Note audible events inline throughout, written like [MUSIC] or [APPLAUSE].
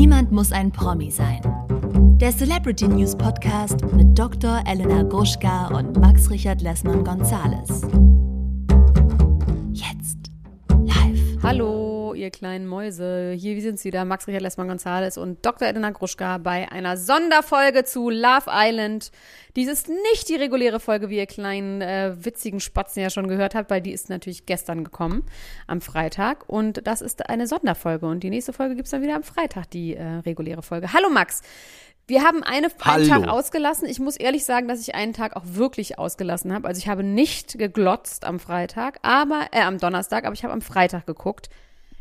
Niemand muss ein Promi sein. Der Celebrity News Podcast mit Dr. Elena Gruschka und Max Richard Lessmann Gonzales. Jetzt live. Hallo, ihr kleinen Mäuse. Hier sind sie wieder, Max Richard Lessmann Gonzales und Dr. Edina Gruschka bei einer Sonderfolge zu Love Island. Dies ist nicht die reguläre Folge, wie ihr kleinen äh, witzigen Spatzen ja schon gehört habt, weil die ist natürlich gestern gekommen, am Freitag. Und das ist eine Sonderfolge. Und die nächste Folge gibt's dann wieder am Freitag, die äh, reguläre Folge. Hallo Max. Wir haben eine, einen Hallo. Tag ausgelassen. Ich muss ehrlich sagen, dass ich einen Tag auch wirklich ausgelassen habe. Also ich habe nicht geglotzt am Freitag, aber äh, am Donnerstag, aber ich habe am Freitag geguckt.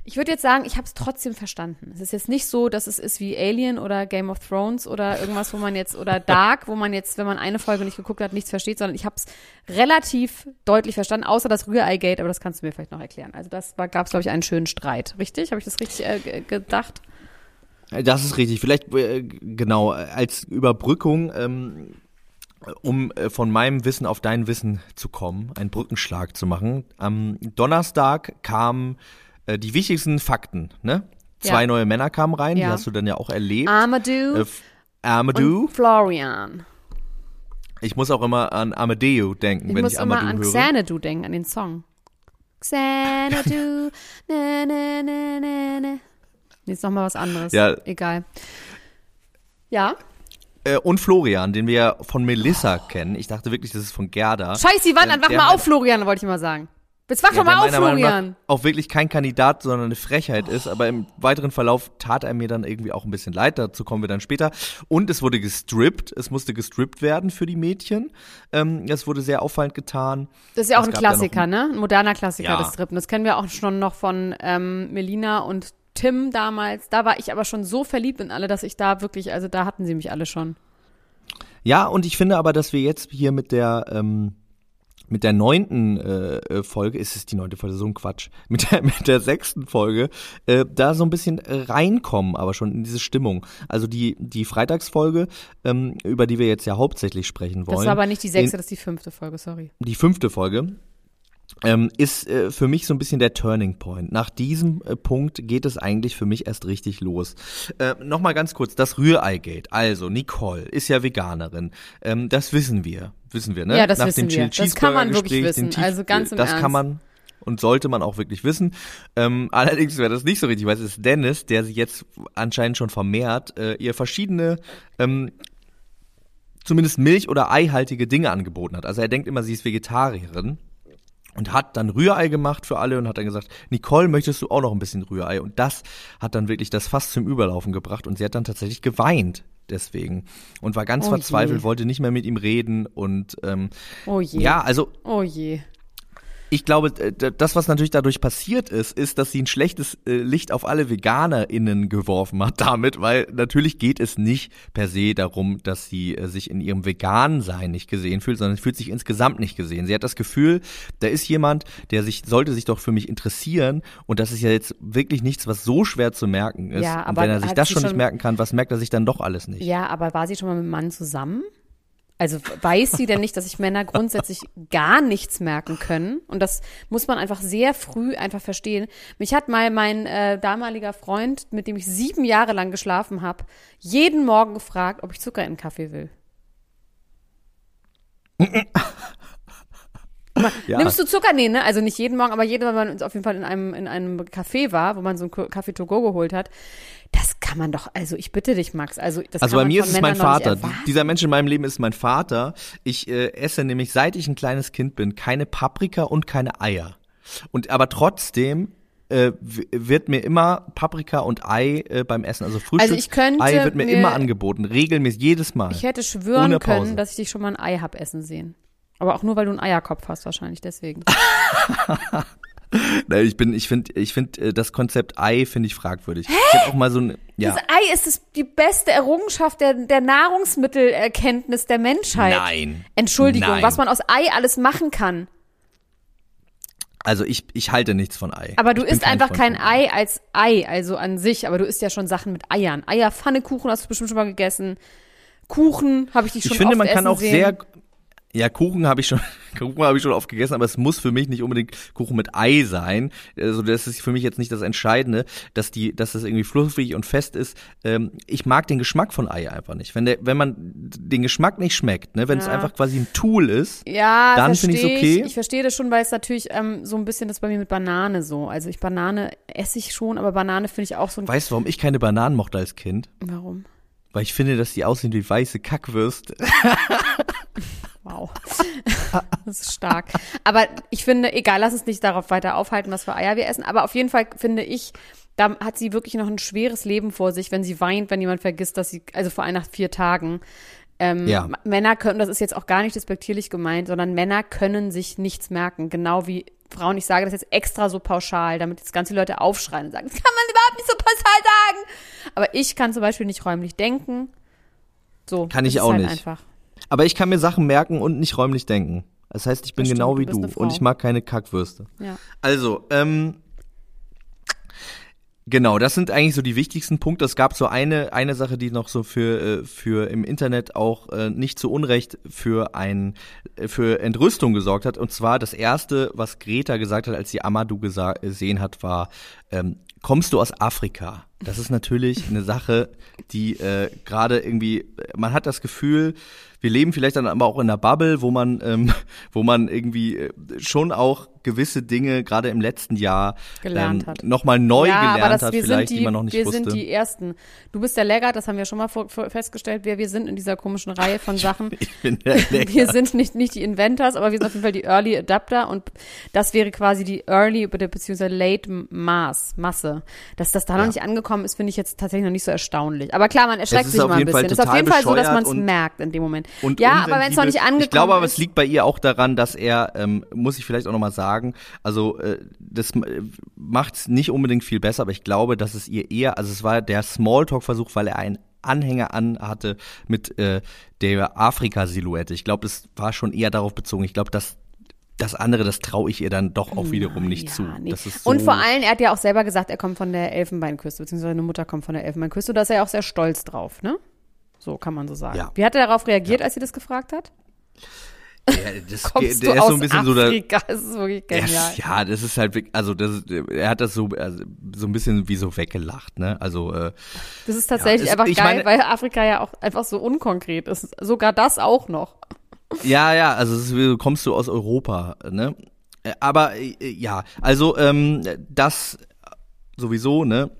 Ich würde jetzt sagen, ich habe es trotzdem verstanden. Es ist jetzt nicht so, dass es ist wie Alien oder Game of Thrones oder irgendwas, wo man jetzt oder Dark, wo man jetzt, wenn man eine Folge nicht geguckt hat, nichts versteht, sondern ich habe es relativ deutlich verstanden, außer das Rührei-Gate, aber das kannst du mir vielleicht noch erklären. Also das gab es glaube ich einen schönen Streit, richtig? Habe ich das richtig äh, ge- gedacht? Das ist richtig. Vielleicht äh, genau als Überbrückung, ähm, um äh, von meinem Wissen auf dein Wissen zu kommen, einen Brückenschlag zu machen. Am Donnerstag kamen äh, die wichtigsten Fakten. Ne? Zwei Ja. neue Männer kamen rein, die Ja. hast du dann ja auch erlebt. Amadou Äh, Amadou. und Florian. Ich muss auch immer an Amadeo denken, Ich wenn muss ich immer Amadou an höre. Xanadu denken, an den Song. Xanadu, ne, ne, ne, ne, ne. Jetzt noch mal was anderes. Ja. Egal. Ja. Äh, und Florian, den wir ja von Melissa kennen. Ich dachte wirklich, das ist von Gerda. Scheiß die Wand Ähm, an, wach mal auf, Florian, wollte ich mal sagen. Jetzt wach Ja, doch mal der auf, Florian. Auch wirklich kein Kandidat, sondern eine Frechheit ist. Aber im weiteren Verlauf tat er mir dann irgendwie auch ein bisschen leid. Dazu kommen wir dann später. Und es wurde gestrippt. Es musste gestrippt werden für die Mädchen. Ähm, das wurde sehr auffallend getan. Das ist ja auch es ein Klassiker, ne? Ein moderner Klassiker, Ja. das Strippen. Das kennen wir auch schon noch von ähm, Melina und Tim damals. Da war ich aber schon so verliebt in alle, dass ich da wirklich, also da hatten sie mich alle schon. Ja, und ich finde aber, dass wir jetzt hier mit der ähm, mit der neunten äh, äh, Folge, ist es die neunte Folge, so ein Quatsch, [LAUGHS] mit der, mit der sechsten Folge, äh, da so ein bisschen äh, reinkommen, aber schon in diese Stimmung. Also die, die Freitagsfolge, ähm, über die wir jetzt ja hauptsächlich sprechen wollen. Das war aber nicht die sechste, in- das ist die fünfte Folge, sorry. die fünfte Folge, ähm, ist äh, für mich so ein bisschen der Turning Point. Nach diesem äh, Punkt geht es eigentlich für mich erst richtig los. Äh, Nochmal ganz kurz, das Rührei-Gate. Also, Nicole ist ja Veganerin. Ähm, das wissen wir. Wissen wir, ne? Ja, das Nach wissen dem wir. Das kann man wirklich wissen. Also ganz im Das Ernst. kann man und sollte man auch wirklich wissen. Ähm, allerdings, wer das nicht so richtig weiß, ist Dennis, der sie jetzt anscheinend schon vermehrt, äh, ihr verschiedene ähm, zumindest milch- oder eihaltige Dinge angeboten hat. Also er denkt immer, sie ist Vegetarierin und hat dann Rührei gemacht für alle und hat dann gesagt, Nicole, möchtest du auch noch ein bisschen Rührei? Und das hat dann wirklich das fast zum Überlaufen gebracht und sie hat dann tatsächlich geweint deswegen und war ganz Oh verzweifelt, je. wollte nicht mehr mit ihm reden und ähm, Oh je. ja, also Oh je. Ich glaube, das, was natürlich dadurch passiert ist, ist, dass sie ein schlechtes äh, Licht auf alle VeganerInnen geworfen hat damit, weil natürlich geht es nicht per se darum, dass sie äh, sich in ihrem Vegan-Sein nicht gesehen fühlt, sondern sie fühlt sich insgesamt nicht gesehen. Sie hat das Gefühl, da ist jemand, der sich, sollte sich doch für mich interessieren und das ist ja jetzt wirklich nichts, was so schwer zu merken ist. Ja, und aber wenn er sich das schon schon- nicht merken kann, was merkt er sich dann doch alles nicht? Ja, aber war sie schon mal mit einem Mann zusammen? Also weiß sie denn nicht, dass sich Männer grundsätzlich gar nichts merken können? Und das muss man einfach sehr früh einfach verstehen. Mich hat mal mein äh, damaliger Freund, mit dem ich sieben Jahre lang geschlafen habe, jeden Morgen gefragt, ob ich Zucker in Kaffee will. Ja. Nimmst du Zucker? Nee, ne? Also nicht jeden Morgen, aber jeden Mal, wenn man auf jeden Fall in einem, in einem Café war, wo man so einen Kaffee to go geholt hat. Das kann man doch, also ich bitte dich, Max. Also, das Also bei mir ist es mein Vater. Dieser Mensch in meinem Leben ist mein Vater. Ich äh, esse nämlich, seit ich ein kleines Kind bin, keine Paprika und keine Eier. Und aber trotzdem äh, wird mir immer Paprika und Ei äh, beim Essen, also Frühstück, Also ich könnte Ei wird mir, mir- immer angeboten, regelmäßig, jedes Mal. Ich hätte schwören können, dass ich dich schon mal ein Ei hab essen sehen. Aber auch nur, weil du einen Eierkopf hast, wahrscheinlich deswegen. [LAUGHS] Nein, ich bin, ich finde, ich finde äh, das Konzept Ei finde ich fragwürdig. Ich hab auch mal so ein, ja. Das Ei ist das, die beste Errungenschaft der, der Nahrungsmittelerkenntnis der Menschheit. Nein. Entschuldigung, Nein. was man aus Ei alles machen kann. Also ich, ich halte nichts von Ei. Aber du Ich isst einfach Freund kein Ei als Ei, also an sich, aber du isst ja schon Sachen mit Eiern. Eier, Pfannekuchen hast du bestimmt schon mal gegessen. Kuchen habe ich dich schon Ich finde, man kann auch sehen. sehr, Ja, Kuchen habe ich schon, [LAUGHS] Kuchen habe ich schon oft gegessen, aber es muss für mich nicht unbedingt Kuchen mit Ei sein. Also das ist für mich jetzt nicht das Entscheidende, dass die, dass das irgendwie fluffig und fest ist. Ähm, ich mag den Geschmack von Ei einfach nicht. Wenn der, wenn man den Geschmack nicht schmeckt, ne, wenn ja. es einfach quasi ein Tool ist, ja, dann finde ich es okay. Ich, ich verstehe das schon, weil es natürlich ähm, so ein bisschen das bei mir mit Banane so. Also ich Banane esse ich schon, aber Banane finde ich auch so ein. Weißt du, warum ich keine Bananen mochte als Kind? Warum? Weil ich finde, dass die aussehen wie weiße Kackwürste. [LAUGHS] Wow. [LAUGHS] Das ist stark. Aber ich finde, egal, lass uns nicht darauf weiter aufhalten, was für Eier wir essen. Aber auf jeden Fall finde ich, da hat sie wirklich noch ein schweres Leben vor sich, wenn sie weint, wenn jemand vergisst, dass sie, also vor ein nach vier Tagen. Ähm, ja. Männer können, das ist jetzt auch gar nicht despektierlich gemeint, sondern Männer können sich nichts merken. Genau wie Frauen. Ich sage das jetzt extra so pauschal, damit jetzt ganz viele Leute aufschreien und sagen, das kann man überhaupt nicht so pauschal sagen. Aber ich kann zum Beispiel nicht räumlich denken. So. Kann ich auch halt nicht. Einfach. Aber ich kann mir Sachen merken und nicht räumlich denken. Das heißt, ich bin stimmt, genau wie du, du und ich mag keine Kackwürste. Ja. Also, ähm, Genau, das sind eigentlich so die wichtigsten Punkte. Es gab so eine eine Sache, die noch so für äh, für im Internet auch äh, nicht zu Unrecht für ein äh, für Entrüstung gesorgt hat. Und zwar das erste, was Greta gesagt hat, als sie Amadou gesehen hat, war: ähm, Kommst du aus Afrika? Das ist natürlich eine Sache, die äh, gerade irgendwie, man hat das Gefühl, wir leben vielleicht dann aber auch in einer Bubble, wo man, ähm, [LAUGHS] wo man irgendwie äh, schon auch gewisse Dinge gerade im letzten Jahr gelernt ähm, nochmal neu ja, gelernt das, hat, vielleicht, die, die, man noch nicht wir wusste. Wir sind die Ersten. Du bist der Leggert, das haben wir schon mal vor, vor, festgestellt, wer wir sind in dieser komischen Reihe von [LAUGHS] Sachen. ich bin der Leggert. [LAUGHS] Wir sind nicht, nicht die Inventors, aber wir sind auf jeden Fall die Early Adapter und das wäre quasi die Early beziehungsweise Late Mass, Masse. Dass das da ja. noch nicht angekommen ist, finde ich jetzt tatsächlich noch nicht so erstaunlich. Aber klar, man erschreckt sich mal ein bisschen. Es ist auf jeden Fall so, dass man es merkt in dem Moment. Und ja, aber wenn es noch nicht angekommen. Ich glaube aber, es liegt bei ihr auch daran, dass er, ähm, muss ich vielleicht auch nochmal sagen, also äh, das macht es nicht unbedingt viel besser, aber ich glaube, dass es ihr eher, also es war der Smalltalk-Versuch, weil er einen Anhänger an hatte mit äh, der Afrika-Silhouette. Ich glaube, es war schon eher darauf bezogen. Ich glaube, dass das andere, das traue ich ihr dann doch auch wiederum nicht ja, zu. Nee. So und vor allem, er hat ja auch selber gesagt, er kommt von der Elfenbeinküste, beziehungsweise seine Mutter kommt von der Elfenbeinküste. Da ist er ja auch sehr stolz drauf, ne? So kann man so sagen. Ja. Wie hat er darauf reagiert, ja. als sie das gefragt hat? Ja, das, [LAUGHS] Kommst der ist so ein bisschen Afrika? so [LAUGHS] da. Das ist wirklich genial. Ja, das ist halt, also das, er hat das so, also so ein bisschen wie so weggelacht, ne? Also äh, das ist tatsächlich ja, es, einfach geil, meine, weil Afrika ja auch einfach so unkonkret ist. Sogar das auch noch. Ja, ja, also ist, kommst du aus Europa, ne? Äh, aber äh, ja, also ähm, das sowieso, ne?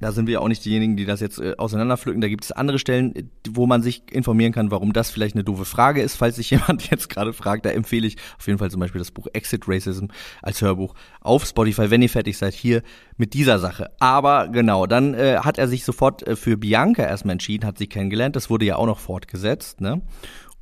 Da sind wir auch nicht diejenigen, die das jetzt äh, auseinanderpflücken. Da gibt es andere Stellen, wo man sich informieren kann, warum das vielleicht eine doofe Frage ist. Falls sich [LAUGHS] jemand jetzt gerade fragt, da empfehle ich auf jeden Fall zum Beispiel das Buch Exit Racism als Hörbuch auf Spotify, wenn ihr fertig seid, hier mit dieser Sache. Aber genau, dann äh, hat er sich sofort äh, für Bianca erstmal entschieden, hat sie kennengelernt. Das wurde ja auch noch fortgesetzt, ne?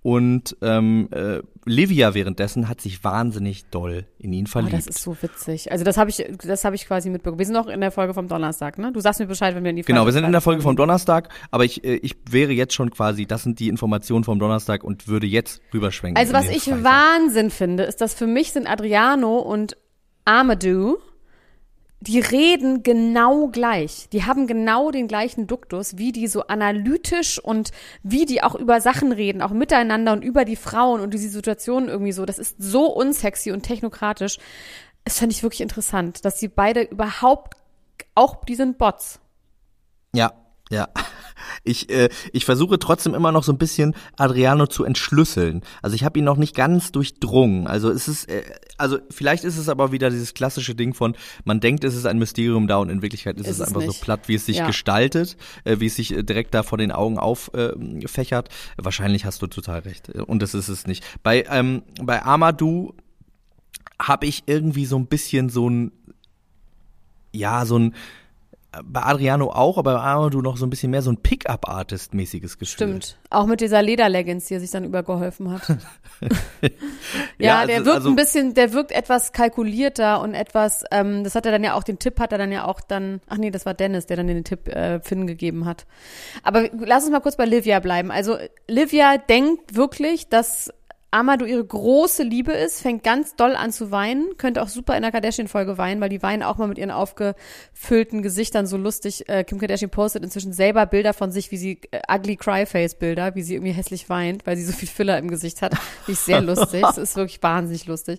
Und ähm, äh, Livia währenddessen hat sich wahnsinnig doll in ihn verliebt. Oh, das ist so witzig. Also das habe ich, das habe ich quasi mitbekommen. Wir sind noch in der Folge vom Donnerstag, ne? Du sagst mir Bescheid, wenn wir in die Folge Genau, wir sind in der Folge vom Donnerstag, aber ich, äh, ich wäre jetzt schon quasi, das sind die Informationen vom Donnerstag und würde jetzt rüberschwenken. Also was ich Freitag. Wahnsinn finde, ist, dass für mich sind Adriano und Amadou die reden genau gleich. Die haben genau den gleichen Duktus, wie die so analytisch und wie die auch über Sachen reden, auch miteinander und über die Frauen und diese Situationen irgendwie so. Das ist so unsexy und technokratisch. Das fand ich wirklich interessant, dass sie beide überhaupt auch, die sind Bots. Ja, ja. Ich, äh, ich versuche trotzdem immer noch so ein bisschen Adriano zu entschlüsseln. Also ich habe ihn noch nicht ganz durchdrungen. Also es ist, äh, also vielleicht ist es aber wieder dieses klassische Ding von, man denkt, es ist ein Mysterium da und in Wirklichkeit ist, ist es einfach nicht. so platt, wie es sich ja. gestaltet, äh, wie es sich äh, direkt da vor den Augen auffächert. Äh, Wahrscheinlich hast du total recht. Und das ist es nicht. Bei, ähm, bei Amadou habe ich irgendwie so ein bisschen so ein, ja, so ein bei Adriano auch, aber bei Adriano noch so ein bisschen mehr so ein Pickup-Artist-mäßiges Gefühl. Stimmt. Auch mit dieser Lederleggings, die er sich dann übergeholfen hat. [LAUGHS] [LAUGHS] ja, ja, der also, wirkt also, ein bisschen, der wirkt etwas kalkulierter und etwas, ähm, das hat er dann ja auch, den Tipp hat er dann ja auch dann, ach nee, das war Dennis, der dann den Tipp äh, Finn gegeben hat. Aber lass uns mal kurz bei Livia bleiben. Also Livia denkt wirklich, dass Amadou ihre große Liebe ist, fängt ganz doll an zu weinen, könnte auch super in der Kardashian-Folge weinen, weil die weinen auch mal mit ihren aufgefüllten Gesichtern so lustig. Äh, Kim Kardashian postet inzwischen selber Bilder von sich, wie sie äh, ugly Cry-Face-Bilder, wie sie irgendwie hässlich weint, weil sie so viel Filler im Gesicht hat. Finde sehr lustig. Es ist wirklich wahnsinnig lustig.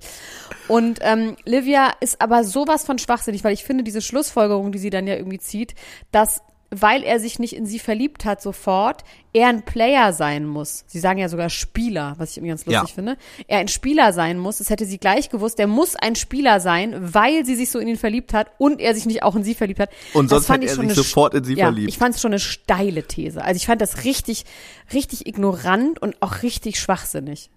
Und ähm, Livia ist aber sowas von schwachsinnig, weil ich finde diese Schlussfolgerung, die sie dann ja irgendwie zieht, dass weil er sich nicht in sie verliebt hat sofort, er ein Player sein muss. Sie sagen ja sogar Spieler, was ich irgendwie ganz lustig ja. finde. Er ein Spieler sein muss. Das hätte sie gleich gewusst. Der muss ein Spieler sein, weil sie sich so in ihn verliebt hat und er sich nicht auch in sie verliebt hat. Und sonst hätte er sich sofort in sie ja, verliebt. Ich fand es schon eine steile These. Also ich fand das richtig, richtig ignorant und auch richtig schwachsinnig.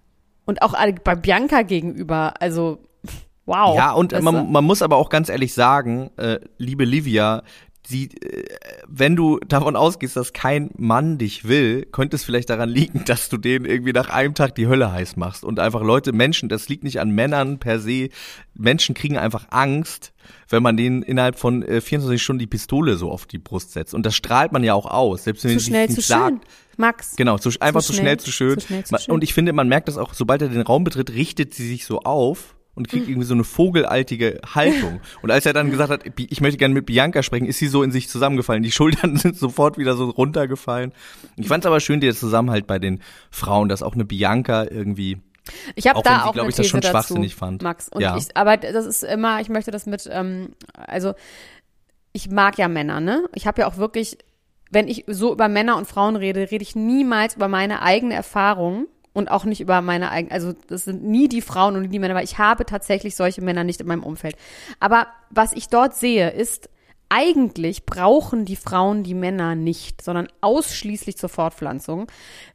Und auch bei Bianca gegenüber, also [LAUGHS] Wow. Ja, und man, man muss aber auch ganz ehrlich sagen, äh, liebe Livia, sie, äh, wenn du davon ausgehst, dass kein Mann dich will, könnte es vielleicht daran liegen, [LAUGHS] dass du denen irgendwie nach einem Tag die Hölle heiß machst und einfach Leute, Menschen, das liegt nicht an Männern per se. Menschen kriegen einfach Angst, wenn man denen innerhalb von äh, 24 Stunden die Pistole so auf die Brust setzt. Und das strahlt man ja auch aus, selbst wenn zu schnell, zu sagt. Schön. Max. Genau, zu, einfach zu, schnell, schnell, zu schön. Zu schnell, zu schön. Und ich finde, man merkt das auch, sobald er den Raum betritt, richtet sie sich so auf und kriegt irgendwie so eine vogelaltige Haltung. Und als er dann gesagt hat, ich möchte gerne mit Bianca sprechen, ist sie so in sich zusammengefallen. Die Schultern [LAUGHS] sind sofort wieder so runtergefallen. Ich fand es aber schön, der Zusammenhalt bei den Frauen, dass auch eine Bianca irgendwie ich habe da sie, auch eine ich, das schon dazu, schwachsinnig fand. Max. Und ja. ich, aber das ist immer, ich möchte das mit, ähm, also ich mag ja Männer, ne? Ich habe ja auch wirklich, wenn ich so über Männer und Frauen rede, rede ich niemals über meine eigene Erfahrung und auch nicht über meine eigenen, also das sind nie die Frauen und nie die Männer, weil ich habe tatsächlich solche Männer nicht in meinem Umfeld. Aber was ich dort sehe, ist, eigentlich brauchen die Frauen die Männer nicht, sondern ausschließlich zur Fortpflanzung,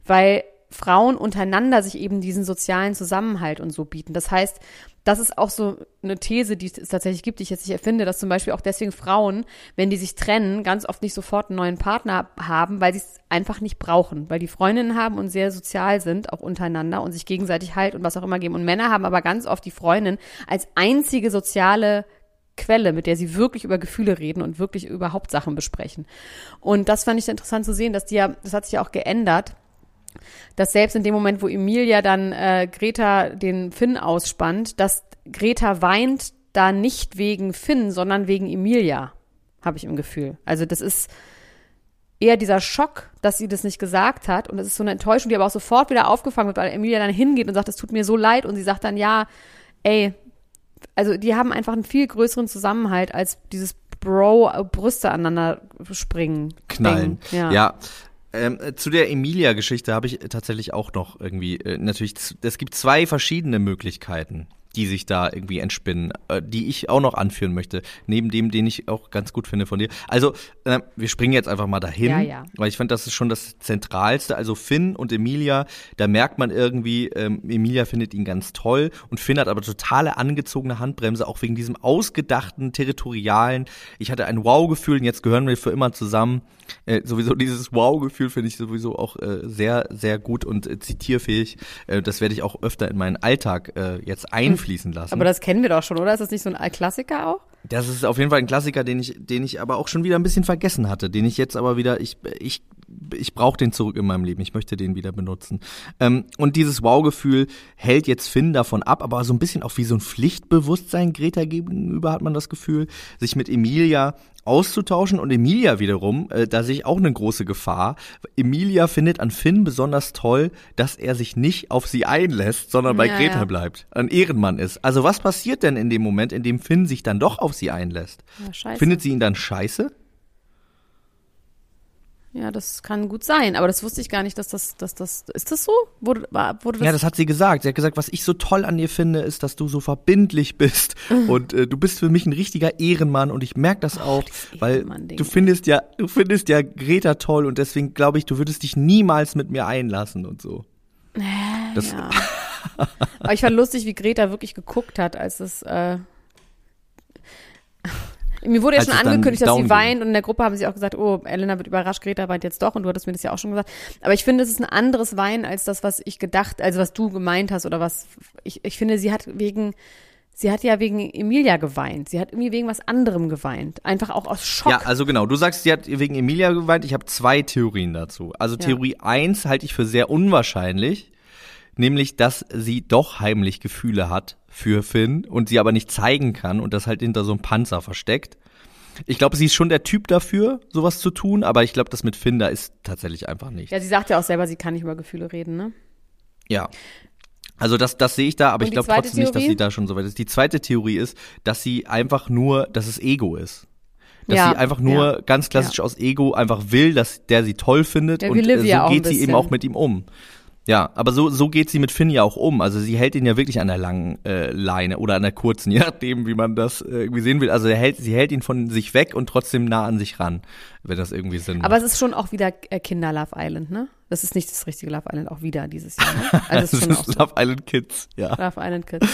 weil Frauen untereinander sich eben diesen sozialen Zusammenhalt und so bieten. Das heißt, das ist auch so eine These, die es tatsächlich gibt, die ich jetzt nicht erfinde, dass zum Beispiel auch deswegen Frauen, wenn die sich trennen, ganz oft nicht sofort einen neuen Partner haben, weil sie es einfach nicht brauchen, weil die Freundinnen haben und sehr sozial sind, auch untereinander und sich gegenseitig Halt und was auch immer geben. Und Männer haben aber ganz oft die Freundin als einzige soziale Quelle, mit der sie wirklich über Gefühle reden und wirklich überhaupt Sachen besprechen. Und das fand ich interessant zu sehen, dass die ja, das hat sich ja auch geändert dass selbst in dem Moment, wo Emilia dann äh, Greta den Finn ausspannt, dass Greta weint da nicht wegen Finn, sondern wegen Emilia, habe ich im Gefühl. Also das ist eher dieser Schock, dass sie das nicht gesagt hat und es ist so eine Enttäuschung, die aber auch sofort wieder aufgefangen wird, weil Emilia dann hingeht und sagt, es tut mir so leid und sie sagt dann, ja, ey, also die haben einfach einen viel größeren Zusammenhalt als dieses Bro Brüste aneinander springen. Knallen. Ja. ja. Ähm, zu der Emilia-Geschichte habe ich tatsächlich auch noch irgendwie, äh, natürlich, es gibt zwei verschiedene Möglichkeiten, die sich da irgendwie entspinnen, äh, die ich auch noch anführen möchte, neben dem, den ich auch ganz gut finde von dir. Also, äh, wir springen jetzt einfach mal dahin, ja, ja. weil ich fand, das ist schon das Zentralste. Also Finn und Emilia, da merkt man irgendwie, ähm, Emilia findet ihn ganz toll und Finn hat aber totale angezogene Handbremse, auch wegen diesem ausgedachten, territorialen. Ich hatte ein Wow-Gefühl und jetzt gehören wir für immer zusammen. Äh, sowieso dieses Wow-Gefühl finde ich sowieso auch äh, sehr, sehr gut und äh, zitierfähig. Äh, das werde ich auch öfter in meinen Alltag äh, jetzt einführen einfließen lassen. Aber das kennen wir doch schon, oder? Ist das nicht so ein Klassiker auch? Das ist auf jeden Fall ein Klassiker, den ich, den ich aber auch schon wieder ein bisschen vergessen hatte, den ich jetzt aber wieder, ich, ich, ich brauche den zurück in meinem Leben. Ich möchte den wieder benutzen. Ähm, und dieses Wow-Gefühl hält jetzt Finn davon ab, aber so ein bisschen auch wie so ein Pflichtbewusstsein Greta gegenüber hat man das Gefühl, sich mit Emilia auszutauschen und Emilia wiederum, äh, da sehe ich auch eine große Gefahr. Emilia findet an Finn besonders toll, dass er sich nicht auf sie einlässt, sondern bei ja, Greta ja. bleibt, ein Ehrenmann ist. Also was passiert denn in dem Moment, in dem Finn sich dann doch auf sie einlässt? Ja, Findet sie ihn dann scheiße? Ja, das kann gut sein, aber das wusste ich gar nicht, dass das, dass das, ist das so? Wurde, war, wurde das ja, das hat sie gesagt. Sie hat gesagt, was ich so toll an dir finde, ist, dass du so verbindlich bist [LAUGHS] und äh, du bist für mich ein richtiger Ehrenmann und ich merke das auch, oh, weil du findest ja, du findest ja Greta toll und deswegen glaube ich, du würdest dich niemals mit mir einlassen und so. Äh, das ja. aber ich fand lustig, wie Greta wirklich geguckt hat, als es äh, mir wurde ja schon angekündigt, dass sie weint und in der Gruppe haben sie auch gesagt, oh, Elena wird überrascht, Greta weint jetzt doch und du hattest mir das ja auch schon gesagt. Aber ich finde, es ist ein anderes Weinen als das, was ich gedacht, also was du gemeint hast oder was, ich, ich finde, sie hat wegen, sie hat ja wegen Emilia geweint. Sie hat irgendwie wegen was anderem geweint. Einfach auch aus Schock. Ja, also genau. Du sagst, sie hat wegen Emilia geweint. Ich habe zwei Theorien dazu. Also Theorie ja. eins halte ich für sehr unwahrscheinlich nämlich, dass sie doch heimlich Gefühle hat für Finn und sie aber nicht zeigen kann und das halt hinter so einem Panzer versteckt. Ich glaube, sie ist schon der Typ dafür, sowas zu tun, aber ich glaube, das mit Finn, da ist tatsächlich einfach nicht. Ja, sie sagt ja auch selber, sie kann nicht über Gefühle reden, ne? Ja. Also das, das sehe ich da, aber ich glaube trotzdem nicht, dass Theorie? sie da schon so weit ist. Die zweite Theorie ist, dass sie einfach nur, dass es Ego ist. Dass Ja, sie einfach nur ja, ganz klassisch aus Ego einfach will, dass der sie toll findet Ja, und äh, so geht sie eben auch mit ihm um. Ja, aber so, so geht sie mit Finn ja auch um. Also sie hält ihn ja wirklich an der langen äh, Leine oder an der kurzen, [LAUGHS] je nachdem, wie man das äh, irgendwie sehen will. Also hält, sie hält ihn von sich weg und trotzdem nah an sich ran, wenn das irgendwie Sinn macht. Aber es ist schon auch wieder äh, Kinder Love Island, ne? Das ist nicht das richtige Love Island, auch wieder dieses Jahr. Ne? Also [LAUGHS] es ist schon auch so. Love Island Kids, ja. Love Island Kids.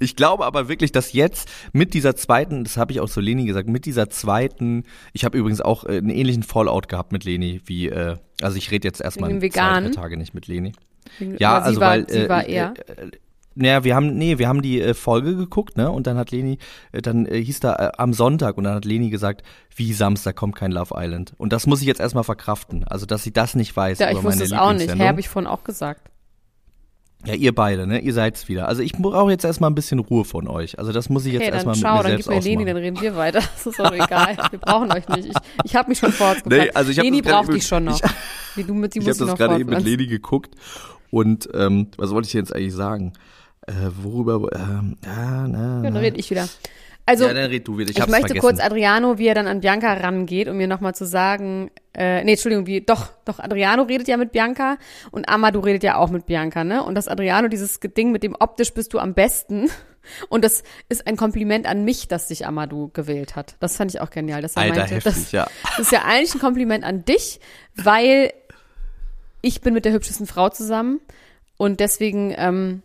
Ich glaube aber wirklich, dass jetzt mit dieser zweiten, das habe ich auch zu Leni gesagt, mit dieser zweiten, ich habe übrigens auch äh, einen ähnlichen Fallout gehabt mit Leni, wie, äh, also ich rede jetzt erstmal Wegen zwei, drei? Tage nicht mit Leni. Ja, Aber also sie war, weil sie äh, war äh, eher. Äh, naja, wir haben, nee, wir haben die äh, Folge geguckt, ne? Und dann hat Leni, äh, dann äh, hieß da äh, am Sonntag und dann hat Leni gesagt, wie Samstag kommt kein Love Island. Und das muss ich jetzt erstmal verkraften. Also, dass sie das nicht weiß. ja, ich wusste es auch nicht. Hä, habe ich vorhin auch gesagt. Ja, ihr beide, ne? Ihr seid's wieder. Also ich brauche jetzt erstmal ein bisschen Ruhe von euch. Also das muss ich jetzt Okay, erstmal mit mir dann selbst gib mir Leni, dann reden wir weiter. [LAUGHS] Das ist doch egal. Wir brauchen euch nicht. Ich, ich habe mich schon vorausgeplant. Nee, also ich Leni braucht dich schon noch. ich- du mit die Ich habe das gerade eben mit. Leni geguckt und ähm, was wollte ich jetzt eigentlich sagen? Äh, worüber? Ähm, ja, na, Ja, dann rede ich wieder. Also, ja, dann red du wieder. Ich, ich, möchte vergessen. kurz Adriano, wie er dann an Bianca rangeht, um mir nochmal zu sagen, äh, nee, Entschuldigung, wie, doch, doch, Adriano redet ja mit Bianca und Amadou redet ja auch mit Bianca, ne? Und das Adriano, dieses Ding mit dem optisch bist du am besten. [LAUGHS] Und das ist ein Kompliment an mich, dass sich Amadou gewählt hat. Das fand ich auch genial. Dass er Alter, meinte, heftig, das, ja. das [LAUGHS] ist ja eigentlich ein Kompliment an dich, weil ich bin mit der hübschesten Frau zusammen und deswegen, ähm,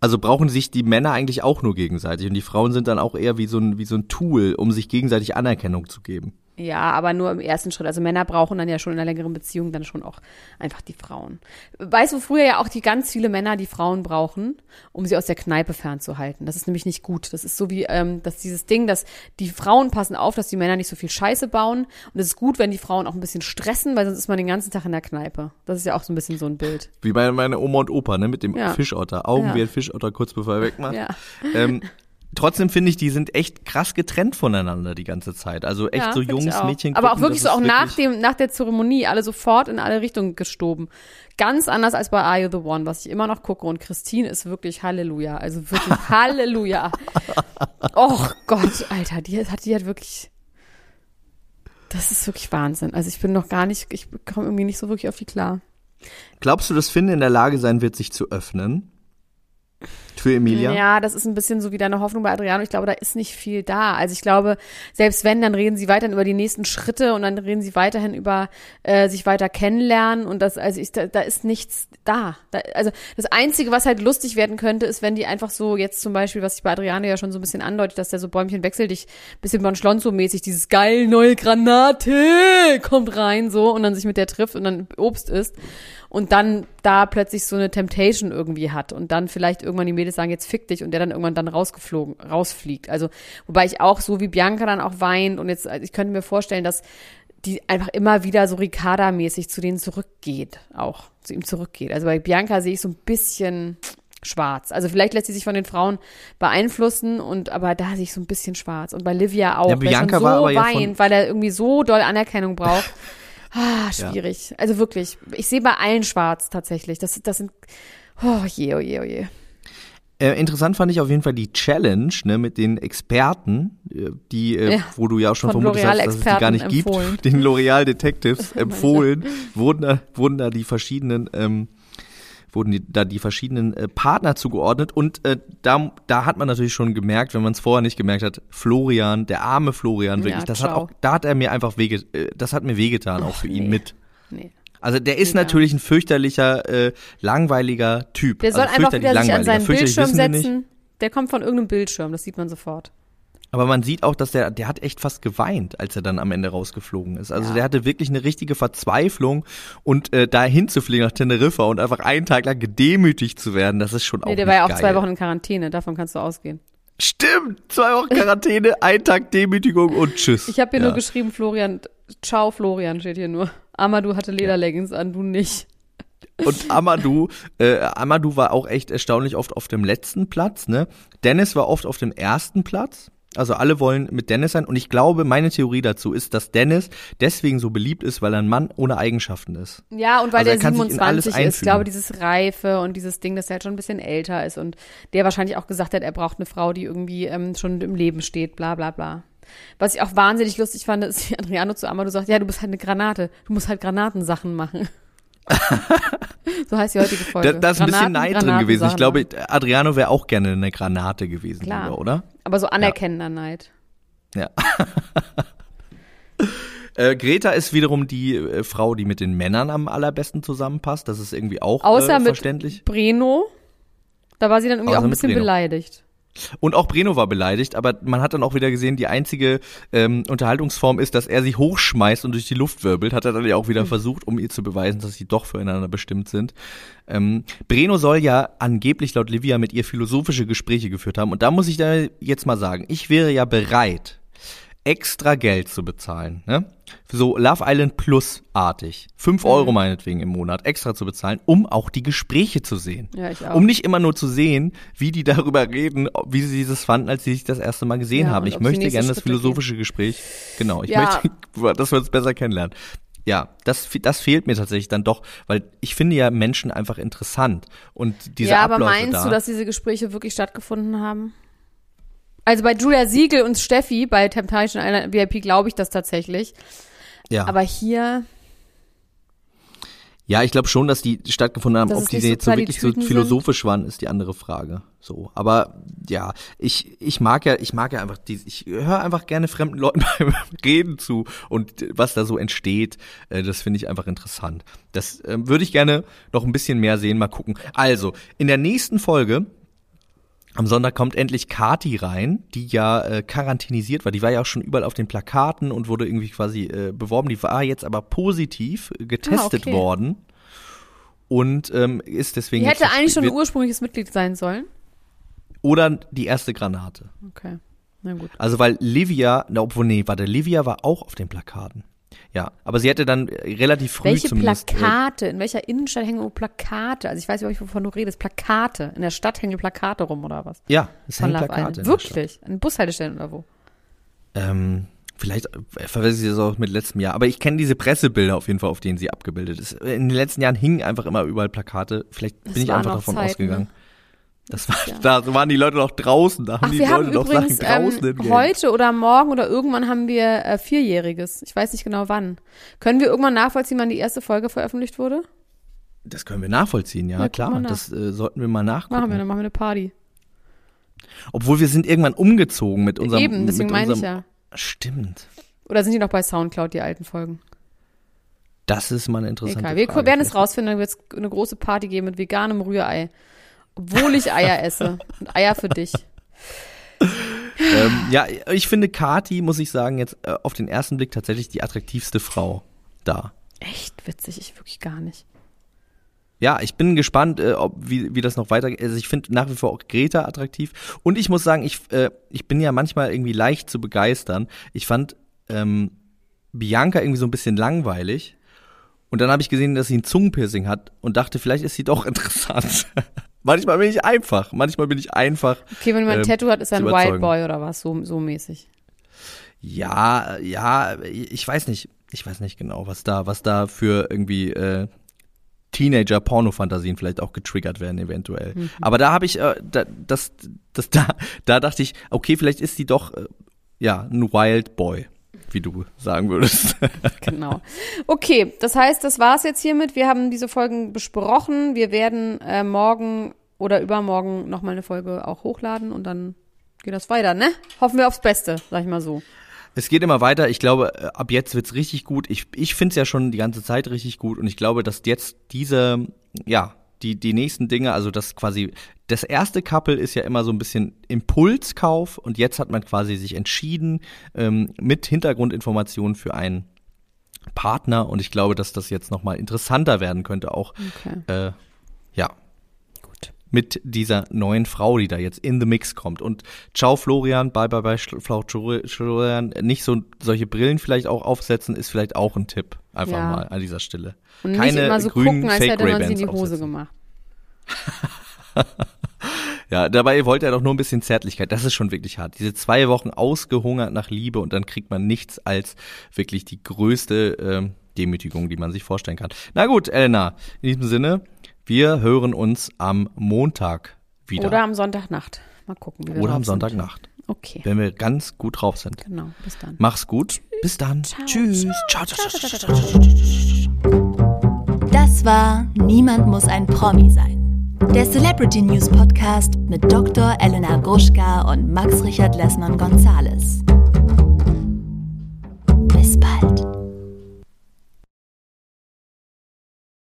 Also brauchen sich die Männer eigentlich auch nur gegenseitig und die Frauen sind dann auch eher wie so ein wie so ein Tool, um sich gegenseitig Anerkennung zu geben. Ja, aber nur im ersten Schritt. Also Männer brauchen dann ja schon in einer längeren Beziehung dann schon auch einfach die Frauen. Weißt du, früher ja auch die ganz viele Männer, die Frauen brauchen, um sie aus der Kneipe fernzuhalten. Das ist nämlich nicht gut. Das ist so wie, ähm, dass dieses Ding, dass die Frauen passen auf, dass die Männer nicht so viel Scheiße bauen. Und es ist gut, wenn die Frauen auch ein bisschen stressen, weil sonst ist man den ganzen Tag in der Kneipe. Das ist ja auch so ein bisschen so ein Bild. Wie bei meine Oma und Opa, ne, mit dem Ja. Fischotter. Augen Ja. wie ein Fischotter, kurz bevor er wegmacht. Ja. Ähm, [LAUGHS] trotzdem finde ich, die sind echt krass getrennt voneinander die ganze Zeit. Also echt ja, so Jungs. Mädchen. Aber auch wirklich so auch nach dem, nach der Zeremonie alle sofort in alle Richtungen gestoben. Ganz anders als bei Are You the One, was ich immer noch gucke. Und Christine ist wirklich Halleluja. Also wirklich [LAUGHS] Halleluja. Och Gott, Alter, die hat, die hat wirklich. Das ist wirklich Wahnsinn. Also ich bin noch gar nicht, ich komme irgendwie nicht so wirklich auf die klar. Glaubst du, dass Finn in der Lage sein wird, sich zu öffnen? Für Emilia? Ja, das ist ein bisschen so wie deine Hoffnung bei Adriano. Ich glaube, da ist nicht viel da. Also ich glaube, selbst wenn, dann reden sie weiterhin über die nächsten Schritte und dann reden sie weiterhin über äh, sich weiter kennenlernen und das, also ich, da, da ist nichts da. da. Also das Einzige, was halt lustig werden könnte, ist, wenn die einfach so jetzt zum Beispiel, was ich bei Adriano ja schon so ein bisschen andeutet, dass der so Bäumchen wechselt, dich bisschen Bon Schlonzo-mäßig, dieses geil neue Granate kommt rein so und dann sich mit der trifft und dann Obst isst und dann da plötzlich so eine Temptation irgendwie hat und dann vielleicht irgendwann die Mädels sagen, jetzt fick dich und der dann irgendwann dann rausgeflogen, rausfliegt. Also, wobei ich auch so wie Bianca dann auch weint und jetzt, also ich könnte mir vorstellen, dass die einfach immer wieder so Ricarda-mäßig zu denen zurückgeht, auch zu ihm zurückgeht. Also bei Bianca sehe ich so ein bisschen schwarz. Also vielleicht lässt sie sich von den Frauen beeinflussen und aber da sehe ich so ein bisschen schwarz. Und bei Livia auch, Ja, Bianca so war aber ja weint, von- weil er irgendwie so doll Anerkennung braucht. [LAUGHS] Ah, schwierig. Also wirklich. Ich sehe bei allen schwarz tatsächlich. Das, das sind, oh je, oh je, oh je. Äh, interessant fand ich auf jeden Fall die Challenge ne, mit den Experten, äh, die, äh, Ja, wo du ja auch schon vermutet hast, dass es die gar nicht empfohlen. gibt, [LAUGHS] den L'Oreal Detectives [LAUGHS] empfohlen, wurden da, wurden da die verschiedenen, ähm, wurden die, da die verschiedenen äh, Partner zugeordnet und äh, da, da hat man natürlich schon gemerkt, wenn man es vorher nicht gemerkt hat, Florian, der arme Florian, wirklich, Ja, das hat auch, da hat er mir einfach wege, äh, das hat mir wehgetan, auch für ihn nee. mit. Nee. Also der ist Mega. natürlich ein fürchterlicher, äh, langweiliger Typ. Der soll also einfach wieder sich an seinen Bildschirm setzen. Der kommt von irgendeinem Bildschirm, das sieht man sofort. Aber man sieht auch, dass der, der hat echt fast geweint, als er dann am Ende rausgeflogen ist. Also Ja. der hatte wirklich eine richtige Verzweiflung und äh, da hinzufliegen nach Teneriffa und einfach einen Tag lang gedemütigt zu werden, das ist schon auch Nee, der war ja auch geil. zwei Wochen in Quarantäne, davon kannst du ausgehen. Stimmt, zwei Wochen Quarantäne, ein Tag Demütigung und tschüss. Ich habe hier ja. nur geschrieben, Florian, ciao Florian steht hier nur. Amadou hatte Lederleggings an, du nicht. Und Amadou, äh, Amadou war auch echt erstaunlich oft auf dem letzten Platz, ne? Dennis war oft auf dem ersten Platz. Also alle wollen mit Dennis sein und ich glaube, meine Theorie dazu ist, dass Dennis deswegen so beliebt ist, weil er ein Mann ohne Eigenschaften ist. Ja, und weil Also er der kann sich in alles 27 ist. Ich einfügen. glaube, dieses Reife und dieses Ding, dass er halt schon ein bisschen älter ist und der wahrscheinlich auch gesagt hat, er braucht eine Frau, die irgendwie ähm, schon im Leben steht, bla bla bla. Was ich auch wahnsinnig lustig fand, ist, [LAUGHS] wie Adriano zu Amadou sagt, ja, du bist halt eine Granate. Du musst halt Granatensachen machen. [LAUGHS] so heißt die heutige Folge. Da, da ist ein bisschen Granaten, Neid drin gewesen. Ich glaube. Adriano wäre auch gerne eine Granate gewesen, Klar. lieber, oder? Aber so anerkennender Neid. Ja. [LAUGHS] äh, Greta ist wiederum die äh, Frau, die mit den Männern am allerbesten zusammenpasst. Das ist irgendwie auch Außer äh, mit verständlich. Breno. Da war sie dann irgendwie Außer auch ein mit bisschen Breno. beleidigt. Und auch Breno war beleidigt, aber man hat dann auch wieder gesehen, die einzige ähm, Unterhaltungsform ist, dass er sie hochschmeißt und durch die Luft wirbelt. Hat er dann ja auch wieder versucht, um ihr zu beweisen, dass sie doch füreinander bestimmt sind. Ähm, Breno soll ja angeblich laut Livia mit ihr philosophische Gespräche geführt haben. Und da muss ich da jetzt mal sagen, ich wäre ja bereit, extra Geld zu bezahlen. Ne? So Love Island Plus artig. Fünf Mhm. Euro meinetwegen im Monat extra zu bezahlen, um auch die Gespräche zu sehen. Ja, ich auch. Um nicht immer nur zu sehen, wie die darüber reden, wie sie dieses fanden, als sie sich das erste Mal gesehen Ja, haben. Ich möchte gerne das Schritte philosophische Gespräch. Genau, ich Ja. möchte, [LAUGHS] dass wir uns besser kennenlernen. Ja, das, das fehlt mir tatsächlich dann doch, weil ich finde ja Menschen einfach interessant und diese ja, aber Abläufe meinst da. du, dass diese Gespräche wirklich stattgefunden haben? Also bei Julia Siegel und Steffi bei Temptation Island VIP glaube ich das tatsächlich. ja. Aber hier, Ja, ich glaube schon, dass die stattgefunden haben. Ob die jetzt so wirklich so philosophisch waren, ist die andere Frage. So, aber ja, ich ich mag ja, ich mag ja einfach die, ich höre einfach gerne fremden Leuten [LAUGHS] beim Reden zu und was da so entsteht, äh, das finde ich einfach interessant. Das ähm, würde ich gerne noch ein bisschen mehr sehen, mal gucken. Also in der nächsten Folge am Sonntag kommt endlich Kati rein, die ja äh, quarantänisiert war. Die war ja auch schon überall auf den Plakaten und wurde irgendwie quasi äh, beworben. Die war jetzt aber positiv getestet Ah, okay. worden und ähm, ist deswegen die hätte eigentlich schon ein ursprüngliches Mitglied sein sollen. oder die erste Granate. Okay, na gut. Also weil Livia, na, obwohl nee, warte, Livia war auch auf den Plakaten. Ja, aber sie hätte dann äh, relativ früh Welche zumindest äh, Plakate? In welcher Innenstadt hängen Plakate? Also ich weiß nicht, wovon du redest. Plakate. In der Stadt hängen Plakate rum oder was? ja, es Von hängen Plakate. Wirklich? An Bushaltestellen oder wo? Ähm, vielleicht äh, verwechsel ich das auch mit letztem Jahr, aber ich kenne diese Pressebilder auf jeden Fall, auf denen sie abgebildet ist. In den letzten Jahren hingen einfach immer überall Plakate. Vielleicht bin Das ich waren einfach davon ausgegangen. ne? Das war, Ja. da waren die Leute noch draußen, da haben Ach, die wir Leute haben noch übrigens Sachen draußen ähm, hingehängt. heute oder morgen oder irgendwann haben wir äh, Vierjähriges. Ich weiß nicht genau wann. Können wir irgendwann nachvollziehen, wann die erste Folge veröffentlicht wurde? Das können wir nachvollziehen, ja, Ja, klar. Das äh, sollten wir mal nachgucken. Machen wir, dann machen wir eine Party. Obwohl wir sind irgendwann umgezogen mit unserem Eben, deswegen meine ich ja. Stimmt. Oder sind die noch bei Soundcloud, die alten Folgen? Das ist mal eine interessante Egal. Wir Frage. werden es rausfinden, dann wird es eine große Party geben mit veganem Rührei. Obwohl ich Eier esse. Und Eier für dich. ähm, ja, ich finde Kati, muss ich sagen, jetzt äh, auf den ersten Blick tatsächlich die attraktivste Frau da. Echt witzig, ich wirklich gar nicht. Ja, ich bin gespannt, äh, ob, wie, wie das noch weitergeht. Also ich finde nach wie vor auch Greta attraktiv. Und ich muss sagen, ich, äh, ich bin ja manchmal irgendwie leicht zu begeistern. Ich fand ähm, Bianca irgendwie so ein bisschen langweilig. Und dann habe ich gesehen, dass sie ein Zungenpiercing hat und dachte, vielleicht ist sie doch [LAUGHS] interessant. Manchmal bin ich einfach. Manchmal bin ich einfach. Okay, wenn man ein ähm, Tattoo hat, ist er ein Wild. Boy oder was, so, so mäßig. Ja, ja, ich weiß nicht. Ich weiß nicht genau, was da, was da für irgendwie äh, Teenager-Porno-Fantasien vielleicht auch getriggert werden, eventuell. Mhm. Aber da habe ich, äh, da, das, das, [LAUGHS] da, da dachte ich, okay, vielleicht ist sie doch, äh, ja, ein Wild Boy, wie du sagen würdest. [LAUGHS] Genau. Okay, das heißt, das war's jetzt hiermit. Wir haben diese Folgen besprochen. Wir werden äh, morgen oder übermorgen nochmal eine Folge auch hochladen und dann geht das weiter, ne? Hoffen wir aufs Beste, sag ich mal so. Es geht immer weiter. Ich glaube, äh, ab jetzt wird's richtig gut. Ich, ich finde es ja schon die ganze Zeit richtig gut und ich glaube, dass jetzt diese, ja, die, die nächsten Dinge, also das quasi, das erste Couple ist ja immer so ein bisschen Impulskauf und jetzt hat man quasi sich entschieden ähm, mit Hintergrundinformationen für einen Partner und ich glaube, dass das jetzt nochmal interessanter werden könnte auch. Okay. Äh. Mit dieser neuen Frau, die da jetzt in the Mix kommt. Und ciao Florian, bye bye bye Florian, nicht so solche Brillen vielleicht auch aufsetzen, ist vielleicht auch ein Tipp. Einfach Ja. mal an dieser Stelle. Und Keine nicht immer so grünen gucken, als hätte man sie in die Hose aufsetzen. gemacht. [LAUGHS] Ja, dabei wollte er doch nur ein bisschen Zärtlichkeit. Das ist schon wirklich hart. Diese zwei Wochen ausgehungert nach Liebe und dann kriegt man nichts als wirklich die größte ähm, Demütigung, die man sich vorstellen kann. Na gut, Elena, in diesem Sinne, wir hören uns am Montag wieder. Oder am Sonntagnacht. Mal gucken, wie wir Oder am Sonntagnacht. Sind. Okay. Wenn wir ganz gut drauf sind. Genau, bis dann. Mach's gut. Bis dann. Tschüss. Ciao, ciao, ciao, ciao, ciao. Das war Niemand muss ein Promi sein. Der Celebrity News Podcast mit Dr. Elena Gruschka und Max Richard Lessmann Gonzales. Bis bald.